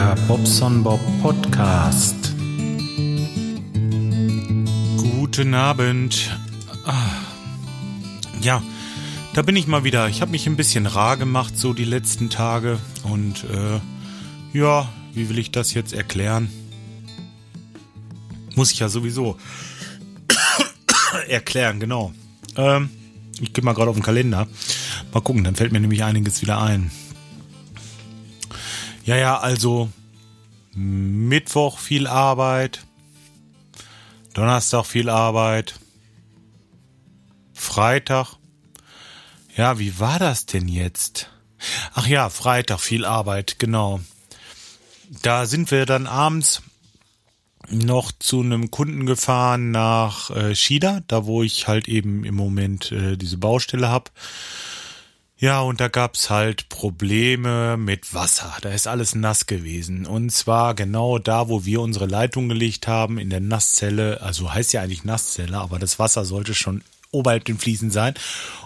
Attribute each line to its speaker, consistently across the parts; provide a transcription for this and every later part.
Speaker 1: Der Bobson Bob Podcast. Guten Abend. Ah. Ja, da bin ich mal wieder. Ich habe mich ein bisschen rar gemacht so die letzten Tage und äh, ja, wie will ich das jetzt erklären? Muss ich ja sowieso erklären, genau. Ähm, ich gehe mal gerade auf den Kalender. Mal gucken, dann fällt mir nämlich einiges wieder ein. Ja, ja, also Mittwoch viel Arbeit, Donnerstag viel Arbeit, Freitag. Ja, wie war das denn jetzt? Ach ja, Freitag viel Arbeit, genau. Da sind wir dann abends noch zu einem Kunden gefahren nach äh, Shida, da wo ich halt eben im Moment äh, diese Baustelle hab. Ja, und da gab's halt Probleme mit Wasser. Da ist alles nass gewesen. Und zwar genau da, wo wir unsere Leitung gelegt haben, in der Nasszelle. Also heißt ja eigentlich Nasszelle, aber das Wasser sollte schon oberhalb den Fliesen sein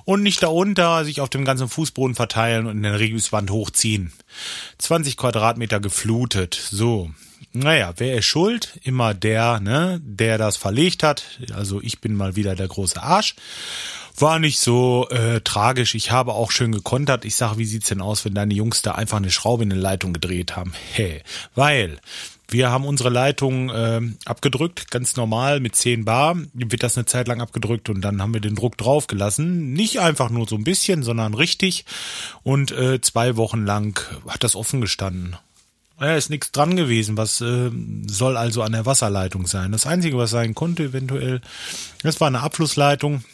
Speaker 1: und nicht darunter sich auf dem ganzen Fußboden verteilen und in der Regiuswand hochziehen. 20 Quadratmeter geflutet. So. Naja, wer ist schuld? Immer der, ne, der das verlegt hat. Also ich bin mal wieder der große Arsch. War nicht so äh, tragisch. Ich habe auch schön gekontert. Ich sage, wie sieht's denn aus, wenn deine Jungs da einfach eine Schraube in eine Leitung gedreht haben? Hey, weil wir haben unsere Leitung äh, abgedrückt, ganz normal mit 10 Bar. Wird das eine Zeit lang abgedrückt und dann haben wir den Druck draufgelassen. Nicht einfach nur so ein bisschen, sondern richtig. Und äh, zwei Wochen lang hat das offen gestanden. Ja, ist nichts dran gewesen. Was äh, soll also an der Wasserleitung sein? Das Einzige, was sein konnte eventuell, das war eine Abflussleitung.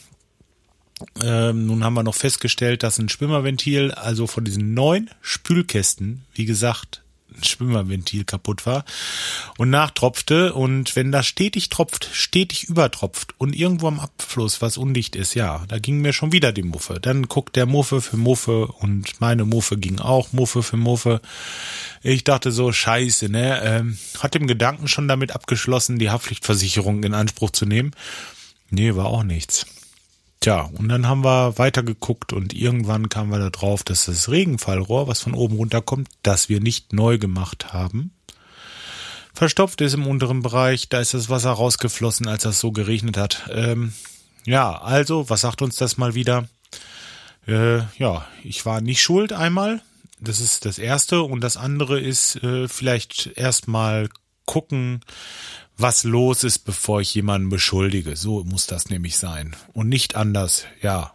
Speaker 1: Ähm, nun haben wir noch festgestellt, dass ein Schwimmerventil, also von diesen neun Spülkästen, wie gesagt, ein Schwimmerventil kaputt war und nachtropfte und wenn das stetig tropft, stetig übertropft und irgendwo am Abfluss was undicht ist, ja, da ging mir schon wieder die Muffe. Dann guckt der Muffe für Muffe und meine Muffe ging auch Muffe für Muffe. Ich dachte so, scheiße, ne, ähm, hat dem Gedanken schon damit abgeschlossen, die Haftpflichtversicherung in Anspruch zu nehmen. Nee, war auch nichts. Tja, und dann haben wir weitergeguckt und irgendwann kamen wir da drauf, dass das Regenfallrohr, was von oben runterkommt, das wir nicht neu gemacht haben, verstopft ist im unteren Bereich. Da ist das Wasser rausgeflossen, als das so geregnet hat. Ähm, ja, also, was sagt uns das mal wieder? Äh, ja, ich war nicht schuld einmal. Das ist das Erste. Und das andere ist äh, vielleicht erstmal gucken, was los ist, bevor ich jemanden beschuldige. So muss das nämlich sein. Und nicht anders, ja.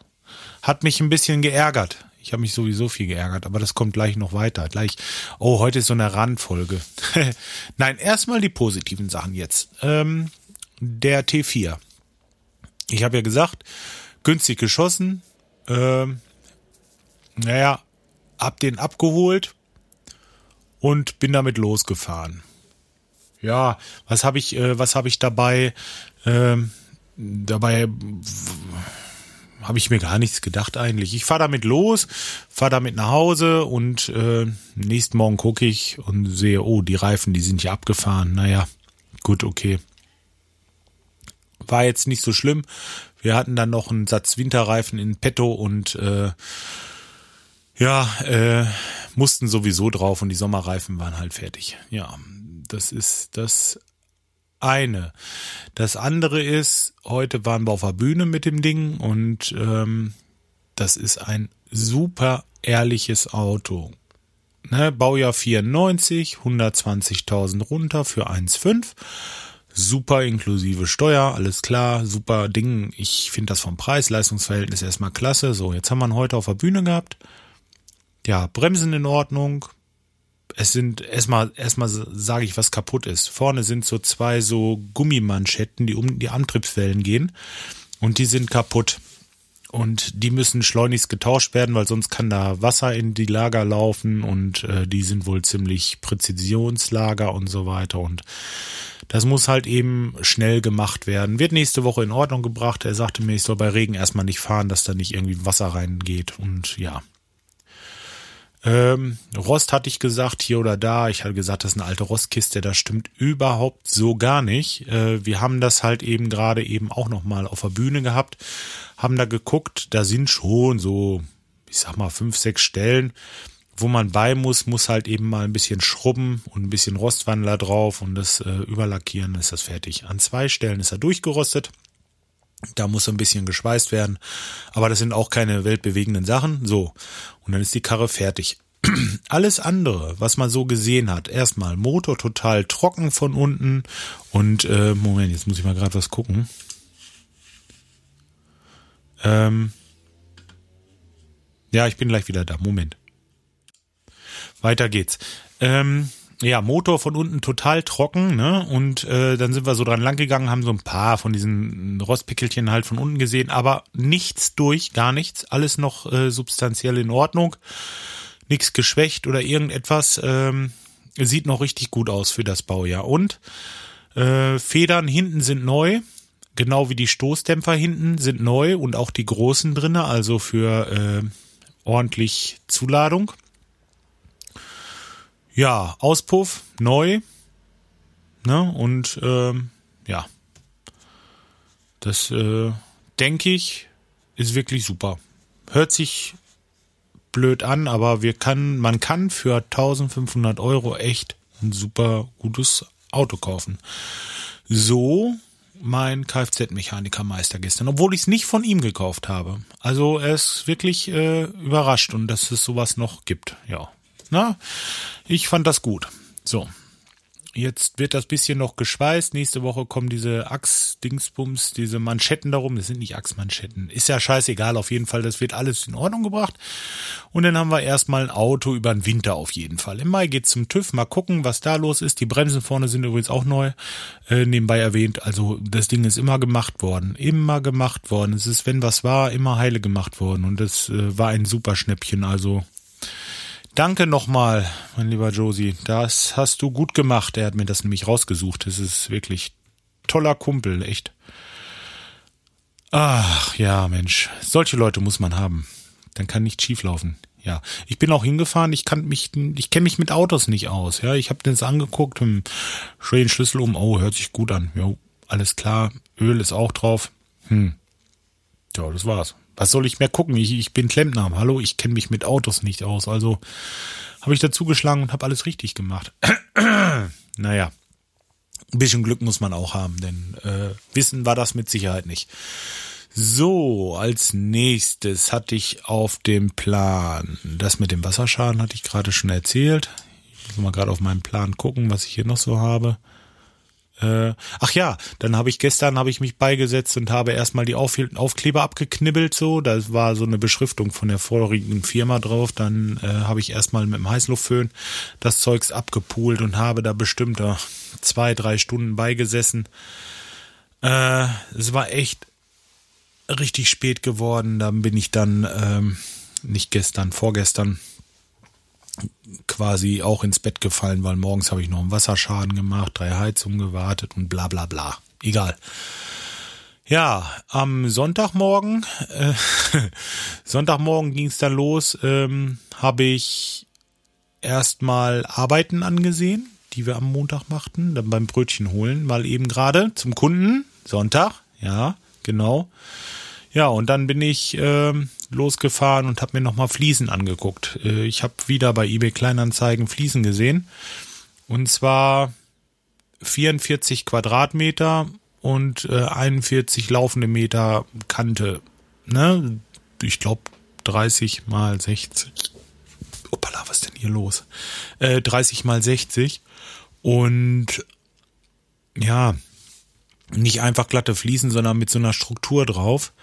Speaker 1: Hat mich ein bisschen geärgert. Ich habe mich sowieso viel geärgert, aber das kommt gleich noch weiter. Gleich, oh, heute ist so eine Randfolge. Nein, erstmal die positiven Sachen jetzt. Ähm, der T4. Ich habe ja gesagt, günstig geschossen. Ähm, naja, hab den abgeholt und bin damit losgefahren ja, was habe ich, äh, was habe ich dabei? Ähm, dabei habe ich mir gar nichts gedacht eigentlich. Ich fahre damit los, fahre damit nach Hause und äh, nächsten Morgen gucke ich und sehe, oh, die Reifen, die sind ja abgefahren. Naja, gut, okay. War jetzt nicht so schlimm. Wir hatten dann noch einen Satz Winterreifen in petto und äh, ja, äh, mussten sowieso drauf und die Sommerreifen waren halt fertig. Ja, das ist das eine. Das andere ist, heute waren wir auf der Bühne mit dem Ding und ähm, das ist ein super ehrliches Auto. Ne, Baujahr 94, 120.000 runter für 1,5. Super inklusive Steuer, alles klar, super Ding. Ich finde das vom Preis-Leistungsverhältnis erstmal klasse. So, jetzt haben wir ihn heute auf der Bühne gehabt. Ja, Bremsen in Ordnung, es sind erstmal erstmal sage ich, was kaputt ist. Vorne sind so zwei so Gummimanschetten, die um die Antriebswellen gehen und die sind kaputt. Und die müssen schleunigst getauscht werden, weil sonst kann da Wasser in die Lager laufen und äh, die sind wohl ziemlich Präzisionslager und so weiter. Und das muss halt eben schnell gemacht werden. Wird nächste Woche in Ordnung gebracht. Er sagte mir, ich soll bei Regen erstmal nicht fahren, dass da nicht irgendwie Wasser reingeht. Und ja, ähm, Rost hatte ich gesagt, hier oder da. Ich hatte gesagt, das ist eine alte Rostkiste. Das stimmt überhaupt so gar nicht. Äh, wir haben das halt eben gerade eben auch nochmal auf der Bühne gehabt, haben da geguckt. Da sind schon so, ich sag mal, fünf, sechs Stellen, wo man bei muss, muss halt eben mal ein bisschen schrubben und ein bisschen Rostwandler drauf und das äh, überlackieren, ist das fertig. An zwei Stellen ist er durchgerostet. Da muss ein bisschen geschweißt werden. Aber das sind auch keine weltbewegenden Sachen. So. Und dann ist die Karre fertig. Alles andere, was man so gesehen hat, erstmal Motor total trocken von unten und äh, Moment, jetzt muss ich mal gerade was gucken. Ähm, ja, ich bin gleich wieder da. Moment. Weiter geht's. Ähm, ja, Motor von unten total trocken, ne? Und äh, dann sind wir so dran langgegangen, haben so ein paar von diesen Rostpickelchen halt von unten gesehen, aber nichts durch, gar nichts, alles noch äh, substanziell in Ordnung, nichts geschwächt oder irgendetwas. Ähm, sieht noch richtig gut aus für das Baujahr. Und äh, Federn hinten sind neu, genau wie die Stoßdämpfer hinten sind neu und auch die großen drinne, also für äh, ordentlich Zuladung. Ja, Auspuff neu. Ne? Und ähm, ja, das äh, denke ich ist wirklich super. Hört sich blöd an, aber wir kann, man kann für 1500 Euro echt ein super gutes Auto kaufen. So mein Kfz-Mechanikermeister gestern, obwohl ich es nicht von ihm gekauft habe. Also er ist wirklich äh, überrascht und dass es sowas noch gibt. Ja, na, ich fand das gut. So. Jetzt wird das bisschen noch geschweißt. Nächste Woche kommen diese Achs-Dingsbums, diese Manschetten darum. Das sind nicht Achsmanschetten. Ist ja scheißegal. Auf jeden Fall, das wird alles in Ordnung gebracht. Und dann haben wir erstmal ein Auto über den Winter auf jeden Fall. Im Mai geht's zum TÜV. Mal gucken, was da los ist. Die Bremsen vorne sind übrigens auch neu, äh, nebenbei erwähnt. Also das Ding ist immer gemacht worden. Immer gemacht worden. Es ist, wenn was war, immer heile gemacht worden. Und das äh, war ein super Schnäppchen. Also Danke nochmal, mein lieber Josie. Das hast du gut gemacht. Er hat mir das nämlich rausgesucht. Das ist wirklich toller Kumpel, echt. Ach ja, Mensch. Solche Leute muss man haben. Dann kann nicht schief laufen. Ja, ich bin auch hingefahren. Ich kann mich, ich kenne mich mit Autos nicht aus. Ja, ich habe das angeguckt, hm, schön Schlüssel um. Oh, hört sich gut an. Jo, alles klar. Öl ist auch drauf. Hm. Ja, das war's was soll ich mehr gucken? Ich, ich bin Klempner. Hallo, ich kenne mich mit Autos nicht aus. Also habe ich dazu geschlagen und habe alles richtig gemacht. naja, ein bisschen Glück muss man auch haben, denn äh, Wissen war das mit Sicherheit nicht. So, als nächstes hatte ich auf dem Plan, das mit dem Wasserschaden hatte ich gerade schon erzählt. Ich muss mal gerade auf meinen Plan gucken, was ich hier noch so habe. Äh, ach ja, dann habe ich gestern habe ich mich beigesetzt und habe erstmal die Auf Aufkleber abgeknibbelt so. Da war so eine Beschriftung von der vorigen Firma drauf. Dann äh, habe ich erstmal mit dem Heißluftföhn das Zeugs abgepult und habe da bestimmt da zwei, drei Stunden beigesessen. Äh, es war echt richtig spät geworden. Dann bin ich dann ähm, nicht gestern, vorgestern quasi auch ins Bett gefallen, weil morgens habe ich noch einen Wasserschaden gemacht, drei Heizungen gewartet und bla bla bla. Egal. Ja, am Sonntagmorgen, äh, Sonntagmorgen ging es dann los, ähm, habe ich erstmal Arbeiten angesehen, die wir am Montag machten, dann beim Brötchen holen, weil eben gerade zum Kunden, Sonntag, ja, genau. Ja, und dann bin ich äh, losgefahren und habe mir nochmal Fliesen angeguckt. Äh, ich habe wieder bei eBay Kleinanzeigen Fliesen gesehen. Und zwar 44 Quadratmeter und äh, 41 laufende Meter Kante. Ne? Ich glaube 30 mal 60. Opala, was denn hier los? Äh, 30 mal 60. Und ja, nicht einfach glatte Fliesen, sondern mit so einer Struktur drauf.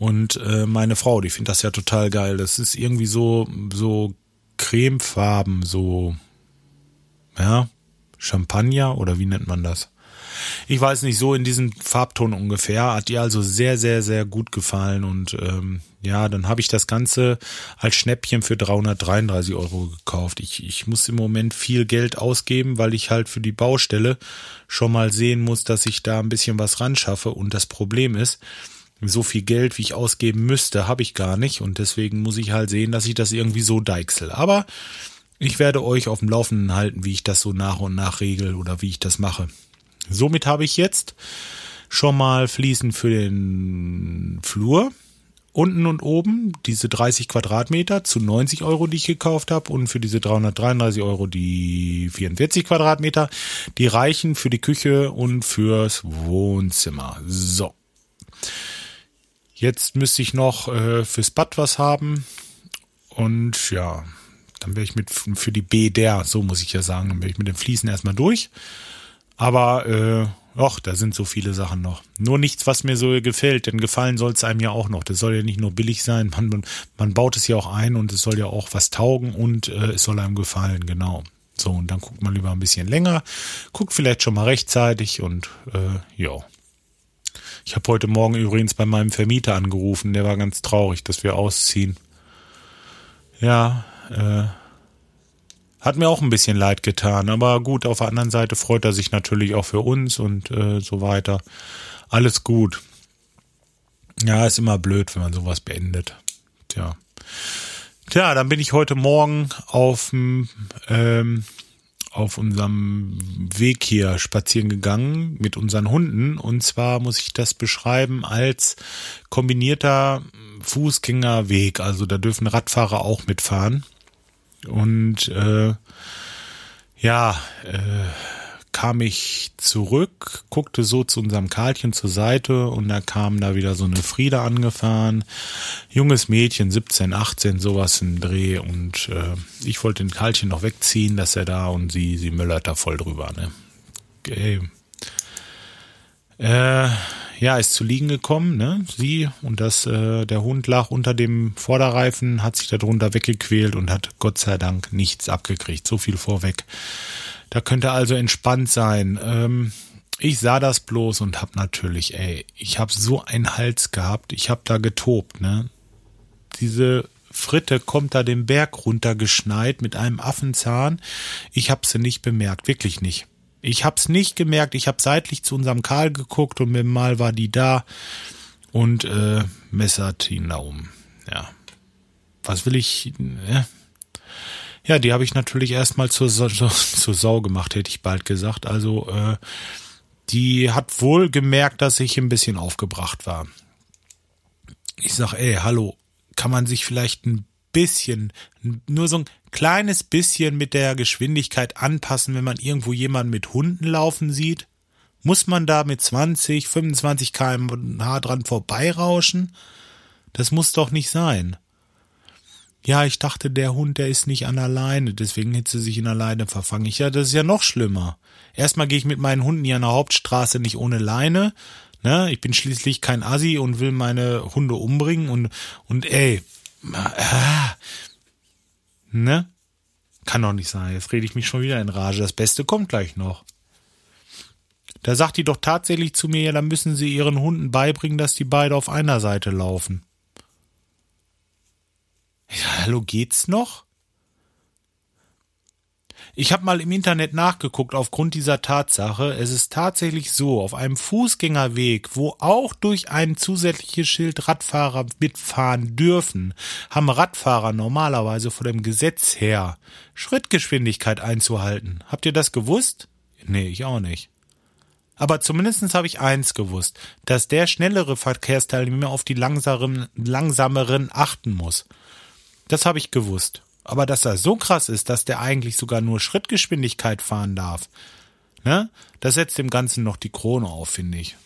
Speaker 1: Und äh, meine Frau, die findet das ja total geil. Das ist irgendwie so, so cremefarben, so, ja, Champagner oder wie nennt man das? Ich weiß nicht, so in diesem Farbton ungefähr. Hat ihr also sehr, sehr, sehr gut gefallen. Und ähm, ja, dann habe ich das Ganze als Schnäppchen für 333 Euro gekauft. Ich, ich muss im Moment viel Geld ausgeben, weil ich halt für die Baustelle schon mal sehen muss, dass ich da ein bisschen was ran schaffe. Und das Problem ist, so viel Geld, wie ich ausgeben müsste, habe ich gar nicht. Und deswegen muss ich halt sehen, dass ich das irgendwie so deichsel. Aber ich werde euch auf dem Laufenden halten, wie ich das so nach und nach regel oder wie ich das mache. Somit habe ich jetzt schon mal Fliesen für den Flur unten und oben diese 30 Quadratmeter zu 90 Euro, die ich gekauft habe und für diese 333 Euro die 44 Quadratmeter, die reichen für die Küche und fürs Wohnzimmer. So. Jetzt müsste ich noch äh, fürs Bad was haben und ja, dann wäre ich mit für die B der, so muss ich ja sagen, dann wäre ich mit den Fliesen erstmal durch. Aber äh, Och, da sind so viele Sachen noch. Nur nichts, was mir so gefällt, denn gefallen soll es einem ja auch noch. Das soll ja nicht nur billig sein, man, man, man baut es ja auch ein und es soll ja auch was taugen und äh, es soll einem gefallen, genau. So, und dann guckt man lieber ein bisschen länger, guckt vielleicht schon mal rechtzeitig und äh, ja. Ich habe heute Morgen übrigens bei meinem Vermieter angerufen, der war ganz traurig, dass wir ausziehen. Ja, äh, hat mir auch ein bisschen leid getan, aber gut, auf der anderen Seite freut er sich natürlich auch für uns und äh, so weiter. Alles gut. Ja, ist immer blöd, wenn man sowas beendet. Tja. Tja, dann bin ich heute Morgen auf ähm, auf unserem Weg hier spazieren gegangen mit unseren Hunden. Und zwar muss ich das beschreiben als kombinierter Fußgängerweg. Also da dürfen Radfahrer auch mitfahren. Und äh, ja, äh, kam ich zurück, guckte so zu unserem Karlchen zur Seite und da kam da wieder so eine Frieda angefahren. Junges Mädchen, 17, 18, sowas im Dreh und äh, ich wollte den Karlchen noch wegziehen, dass er da und sie, sie möllert da voll drüber, ne. Okay. Äh, ja, ist zu liegen gekommen, ne? Sie und das, äh, der Hund lag unter dem Vorderreifen, hat sich darunter weggequält und hat Gott sei Dank nichts abgekriegt. So viel vorweg. Da könnte also entspannt sein. Ähm, ich sah das bloß und hab natürlich, ey, ich hab so einen Hals gehabt, ich hab da getobt, ne? Diese Fritte kommt da den Berg runtergeschneit mit einem Affenzahn. Ich hab sie nicht bemerkt, wirklich nicht. Ich hab's nicht gemerkt. Ich hab seitlich zu unserem Karl geguckt und mit Mal war die da und äh, messert ihn da um. Ja. Was will ich? Äh? Ja, die habe ich natürlich erstmal zur, zur, Sau gemacht, hätte ich bald gesagt. Also äh, die hat wohl gemerkt, dass ich ein bisschen aufgebracht war. Ich sag, ey, hallo, kann man sich vielleicht ein bisschen, nur so ein kleines bisschen mit der Geschwindigkeit anpassen, wenn man irgendwo jemanden mit Hunden laufen sieht? Muss man da mit 20, 25 kmh dran vorbeirauschen? Das muss doch nicht sein. Ja, ich dachte, der Hund, der ist nicht an alleine, deswegen hätte sie sich in alleine verfangen. Ich, ja, das ist ja noch schlimmer. Erstmal gehe ich mit meinen Hunden hier an der Hauptstraße nicht ohne Leine. Ne? Ich bin schließlich kein Assi und will meine Hunde umbringen und, und ey, ah, ne? Kann doch nicht sein. Jetzt rede ich mich schon wieder in Rage. Das Beste kommt gleich noch. Da sagt die doch tatsächlich zu mir, ja, dann müssen sie ihren Hunden beibringen, dass die beide auf einer Seite laufen. Ja, hallo, geht's noch? Ich habe mal im Internet nachgeguckt aufgrund dieser Tatsache. Es ist tatsächlich so, auf einem Fußgängerweg, wo auch durch ein zusätzliches Schild Radfahrer mitfahren dürfen, haben Radfahrer normalerweise vor dem Gesetz her Schrittgeschwindigkeit einzuhalten. Habt ihr das gewusst? Nee, ich auch nicht. Aber zumindestens habe ich eins gewusst, dass der schnellere Verkehrsteilnehmer auf die langsameren, langsameren achten muss. Das habe ich gewusst. Aber dass er so krass ist, dass der eigentlich sogar nur Schrittgeschwindigkeit fahren darf, ne? Das setzt dem Ganzen noch die Krone auf, finde ich.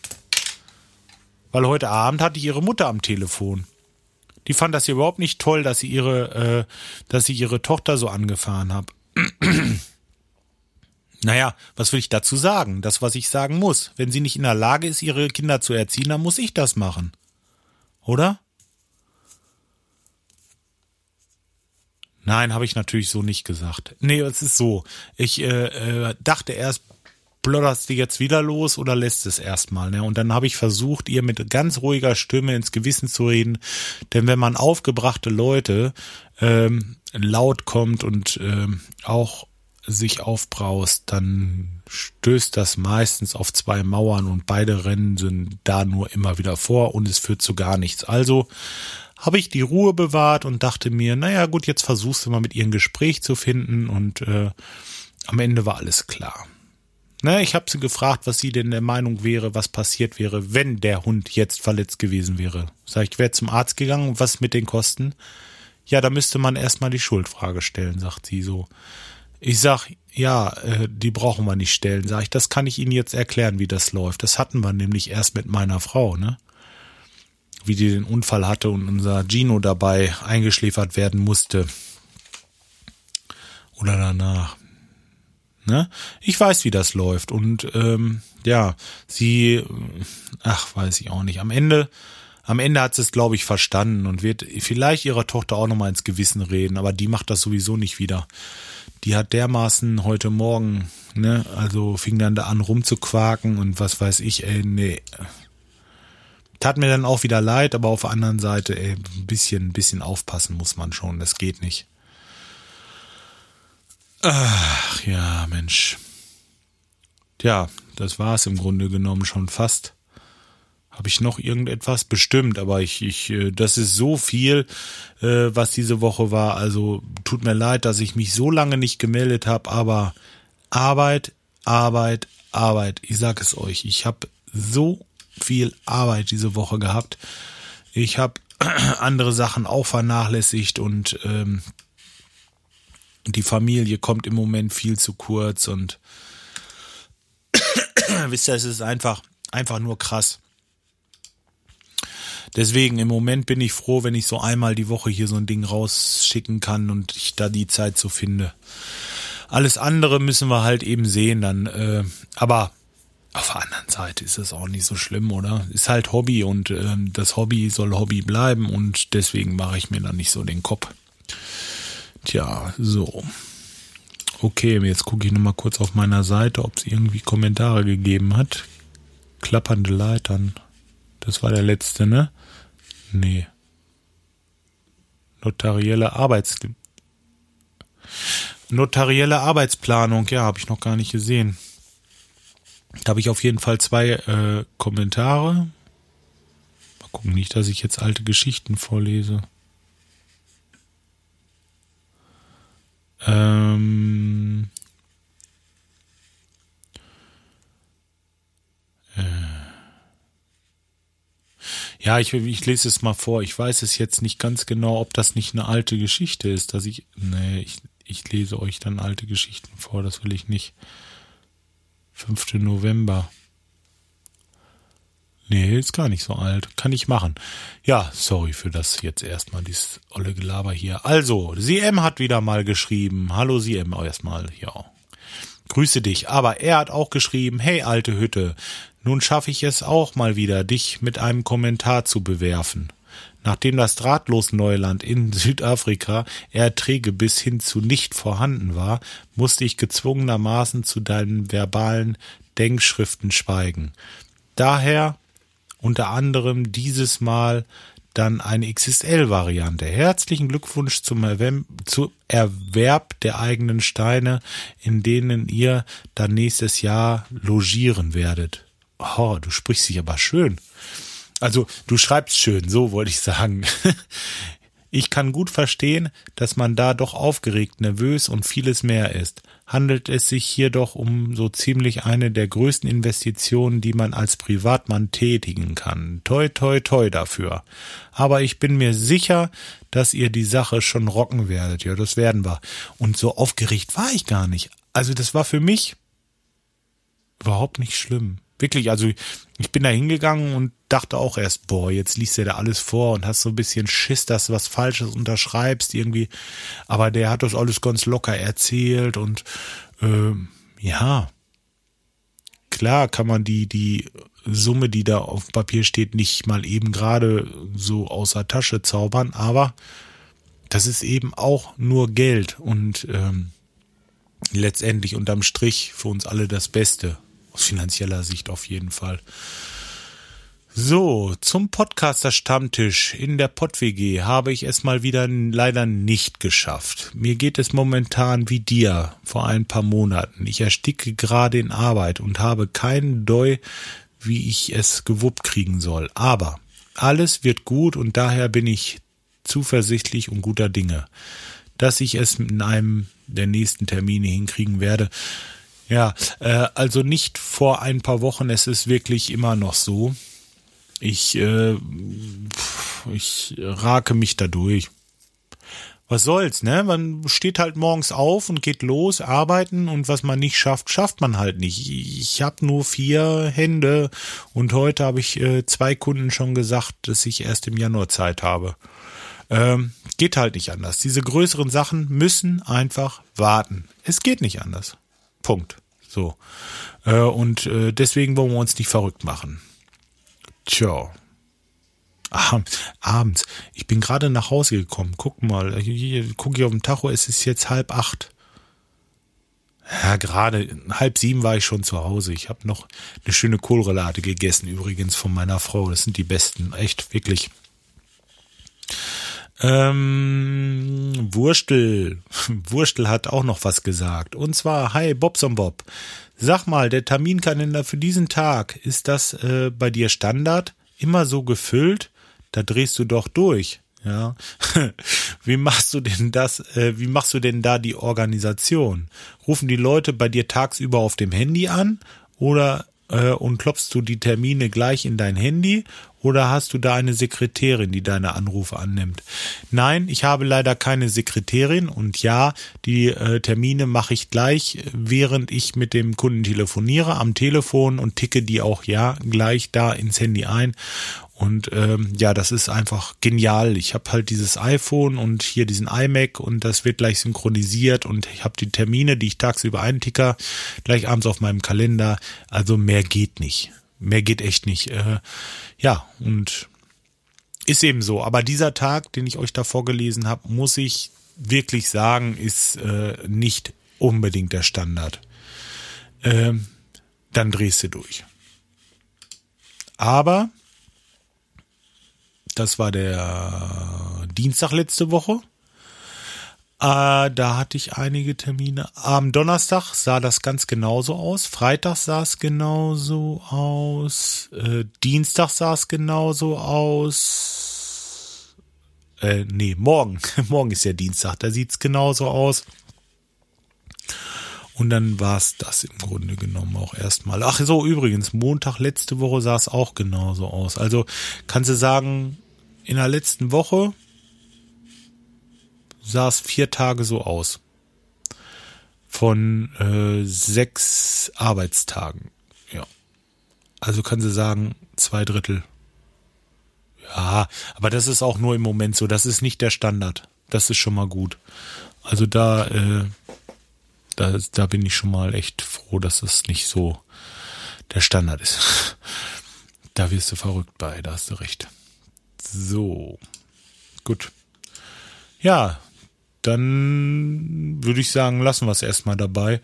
Speaker 1: Weil heute Abend hatte ich ihre Mutter am Telefon. Die fand das überhaupt nicht toll, dass sie ihre, äh, dass sie ihre Tochter so angefahren hat. naja, was will ich dazu sagen? Das, was ich sagen muss. Wenn sie nicht in der Lage ist, ihre Kinder zu erziehen, dann muss ich das machen. Oder? Nein, habe ich natürlich so nicht gesagt. Nee, es ist so. Ich äh, äh, dachte erst, plodderst du jetzt wieder los oder lässt es erstmal. Ne? Und dann habe ich versucht, ihr mit ganz ruhiger Stimme ins Gewissen zu reden. Denn wenn man aufgebrachte Leute ähm, laut kommt und ähm, auch sich aufbraust, dann stößt das meistens auf zwei Mauern und beide Rennen sind da nur immer wieder vor und es führt zu gar nichts. Also habe ich die Ruhe bewahrt und dachte mir, naja gut, jetzt versuchst du mal mit ihr ein Gespräch zu finden und äh, am Ende war alles klar. Ne, ich habe sie gefragt, was sie denn der Meinung wäre, was passiert wäre, wenn der Hund jetzt verletzt gewesen wäre. Sag ich, wäre zum Arzt gegangen was mit den Kosten? Ja, da müsste man erstmal die Schuldfrage stellen, sagt sie so. Ich sag, ja, äh, die brauchen wir nicht stellen. Sag ich, das kann ich Ihnen jetzt erklären, wie das läuft. Das hatten wir nämlich erst mit meiner Frau, ne? Wie die den Unfall hatte und unser Gino dabei eingeschläfert werden musste. Oder danach. Ne? Ich weiß, wie das läuft. Und ähm, ja, sie, ach, weiß ich auch nicht. Am Ende, am Ende hat sie es, glaube ich, verstanden und wird vielleicht ihrer Tochter auch nochmal ins Gewissen reden, aber die macht das sowieso nicht wieder. Die hat dermaßen heute Morgen, ne, also fing dann da an rumzuquaken und was weiß ich, ey, nee. Tat mir dann auch wieder leid, aber auf der anderen Seite, ey, ein bisschen, ein bisschen aufpassen muss man schon, das geht nicht. Ach ja, Mensch. Tja, das war es im Grunde genommen schon fast. Habe ich noch irgendetwas? Bestimmt, aber ich, ich, äh, das ist so viel, äh, was diese Woche war. Also tut mir leid, dass ich mich so lange nicht gemeldet habe, aber Arbeit, Arbeit, Arbeit. Ich sag es euch, ich habe so viel Arbeit diese Woche gehabt. Ich habe andere Sachen auch vernachlässigt und ähm, die Familie kommt im Moment viel zu kurz und wisst ihr, es ist einfach, einfach nur krass. Deswegen im Moment bin ich froh, wenn ich so einmal die Woche hier so ein Ding rausschicken kann und ich da die Zeit so finde. Alles andere müssen wir halt eben sehen dann. Äh, aber auf der anderen Seite ist es auch nicht so schlimm, oder? Ist halt Hobby und äh, das Hobby soll Hobby bleiben und deswegen mache ich mir da nicht so den Kopf. Tja, so. Okay, jetzt gucke ich nochmal kurz auf meiner Seite, ob es irgendwie Kommentare gegeben hat. Klappernde Leitern. Das war der letzte, ne? Nee. Notarielle Arbeits... Notarielle Arbeitsplanung, ja, habe ich noch gar nicht gesehen. Da habe ich auf jeden Fall zwei äh, Kommentare. Mal gucken, nicht, dass ich jetzt alte Geschichten vorlese. Ähm, äh, ja, ich, ich lese es mal vor. Ich weiß es jetzt nicht ganz genau, ob das nicht eine alte Geschichte ist, dass ich. Nee, ich, ich lese euch dann alte Geschichten vor, das will ich nicht. 5. November. Nee, ist gar nicht so alt. Kann ich machen. Ja, sorry für das jetzt erstmal, dieses olle Gelaber hier. Also, CM hat wieder mal geschrieben. Hallo CM erstmal, ja. Grüße dich. Aber er hat auch geschrieben, hey alte Hütte, nun schaffe ich es auch mal wieder, dich mit einem Kommentar zu bewerfen. Nachdem das Drahtlosneuland in Südafrika erträge bis hin zu nicht vorhanden war, musste ich gezwungenermaßen zu deinen verbalen Denkschriften schweigen. Daher unter anderem dieses Mal dann eine XSL-Variante. Herzlichen Glückwunsch zum Erwerb, zu Erwerb der eigenen Steine, in denen ihr dann nächstes Jahr logieren werdet. Oh, du sprichst dich aber schön. Also, du schreibst schön, so wollte ich sagen. Ich kann gut verstehen, dass man da doch aufgeregt, nervös und vieles mehr ist. Handelt es sich hier doch um so ziemlich eine der größten Investitionen, die man als Privatmann tätigen kann. Toi, toi, toi dafür. Aber ich bin mir sicher, dass ihr die Sache schon rocken werdet. Ja, das werden wir. Und so aufgeregt war ich gar nicht. Also das war für mich überhaupt nicht schlimm. Wirklich, also ich bin da hingegangen und dachte auch erst, boah, jetzt liest er da alles vor und hast so ein bisschen Schiss, dass du was Falsches unterschreibst irgendwie. Aber der hat das alles ganz locker erzählt und äh, ja, klar kann man die, die Summe, die da auf Papier steht, nicht mal eben gerade so außer Tasche zaubern, aber das ist eben auch nur Geld und ähm, letztendlich unterm Strich für uns alle das Beste. Aus finanzieller Sicht auf jeden Fall. So, zum Podcaster Stammtisch in der PodWG habe ich es mal wieder leider nicht geschafft. Mir geht es momentan wie dir vor ein paar Monaten. Ich ersticke gerade in Arbeit und habe keinen Doi, wie ich es gewuppt kriegen soll. Aber alles wird gut und daher bin ich zuversichtlich und guter Dinge, dass ich es in einem der nächsten Termine hinkriegen werde. Ja, äh, also nicht vor ein paar Wochen, es ist wirklich immer noch so. Ich, äh, ich rake mich da durch. Was soll's, ne? Man steht halt morgens auf und geht los, arbeiten und was man nicht schafft, schafft man halt nicht. Ich habe nur vier Hände und heute habe ich äh, zwei Kunden schon gesagt, dass ich erst im Januar Zeit habe. Ähm, geht halt nicht anders. Diese größeren Sachen müssen einfach warten. Es geht nicht anders. Punkt. So. Äh, und äh, deswegen wollen wir uns nicht verrückt machen. Tja. Abends. Ich bin gerade nach Hause gekommen. Guck mal, hier, guck hier auf dem Tacho, es ist jetzt halb acht. Ja, gerade halb sieben war ich schon zu Hause. Ich habe noch eine schöne Kohlrelate gegessen, übrigens von meiner Frau. Das sind die besten, echt, wirklich. Ähm, Wurstel. Wurstel hat auch noch was gesagt. Und zwar, hi, Bobson Bob. Sag mal, der Terminkalender für diesen Tag, ist das äh, bei dir Standard? Immer so gefüllt? Da drehst du doch durch. Ja. wie machst du denn das, äh, wie machst du denn da die Organisation? Rufen die Leute bei dir tagsüber auf dem Handy an oder äh, und klopfst du die Termine gleich in dein Handy oder hast du da eine Sekretärin, die deine Anrufe annimmt? Nein, ich habe leider keine Sekretärin und ja, die äh, Termine mache ich gleich, während ich mit dem Kunden telefoniere am Telefon und ticke die auch ja gleich da ins Handy ein. Und ähm, ja, das ist einfach genial. Ich habe halt dieses iPhone und hier diesen iMac und das wird gleich synchronisiert und ich habe die Termine, die ich tagsüber einticker, gleich abends auf meinem Kalender. Also mehr geht nicht. Mehr geht echt nicht. Äh, ja, und ist eben so. Aber dieser Tag, den ich euch da vorgelesen habe, muss ich wirklich sagen, ist äh, nicht unbedingt der Standard. Ähm, dann drehst du durch. Aber das war der Dienstag letzte Woche. Äh, da hatte ich einige Termine. Am Donnerstag sah das ganz genauso aus. Freitag sah es genauso aus. Äh, Dienstag sah es genauso aus. Äh, nee, morgen. morgen ist ja Dienstag. Da sieht's genauso aus. Und dann war's das im Grunde genommen auch erstmal. Ach so, übrigens, Montag letzte Woche sah es auch genauso aus. Also kannst du sagen, in der letzten Woche sah es vier Tage so aus. Von äh, sechs Arbeitstagen. Ja. Also kann sie sagen, zwei Drittel. Ja, aber das ist auch nur im Moment so. Das ist nicht der Standard. Das ist schon mal gut. Also da, äh, da, da bin ich schon mal echt froh, dass das nicht so der Standard ist. Da wirst du verrückt bei, da hast du recht. So. Gut. Ja, dann würde ich sagen, lassen wir es erstmal dabei.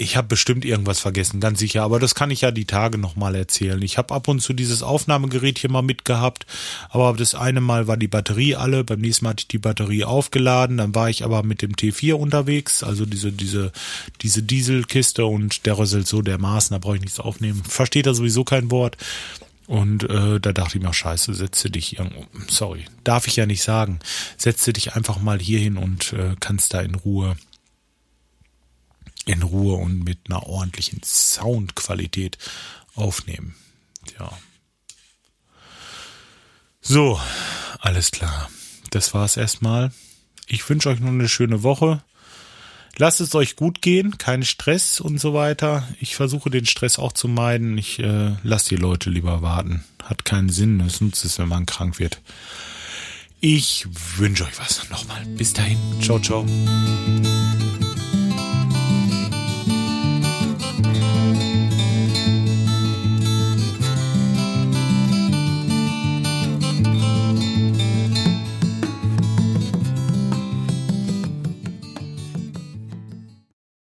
Speaker 1: Ich habe bestimmt irgendwas vergessen, ganz sicher, aber das kann ich ja die Tage nochmal erzählen. Ich habe ab und zu dieses Aufnahmegerät hier mal mitgehabt, aber das eine Mal war die Batterie alle, beim nächsten Mal hatte ich die Batterie aufgeladen, dann war ich aber mit dem T4 unterwegs, also diese, diese, diese Dieselkiste und der rösselt so dermaßen, da brauche ich nichts aufnehmen. Versteht er sowieso kein Wort. Und äh, da dachte ich mir, scheiße, setze dich irgendwo, sorry, darf ich ja nicht sagen, setze dich einfach mal hier hin und äh, kannst da in Ruhe, in Ruhe und mit einer ordentlichen Soundqualität aufnehmen. Ja. So, alles klar. Das war's erstmal. Ich wünsche euch noch eine schöne Woche. Lasst es euch gut gehen, kein Stress und so weiter. Ich versuche den Stress auch zu meiden. Ich äh, lasse die Leute lieber warten. Hat keinen Sinn. Es nutzt es, wenn man krank wird. Ich wünsche euch was. Nochmal. Bis dahin. Ciao, ciao.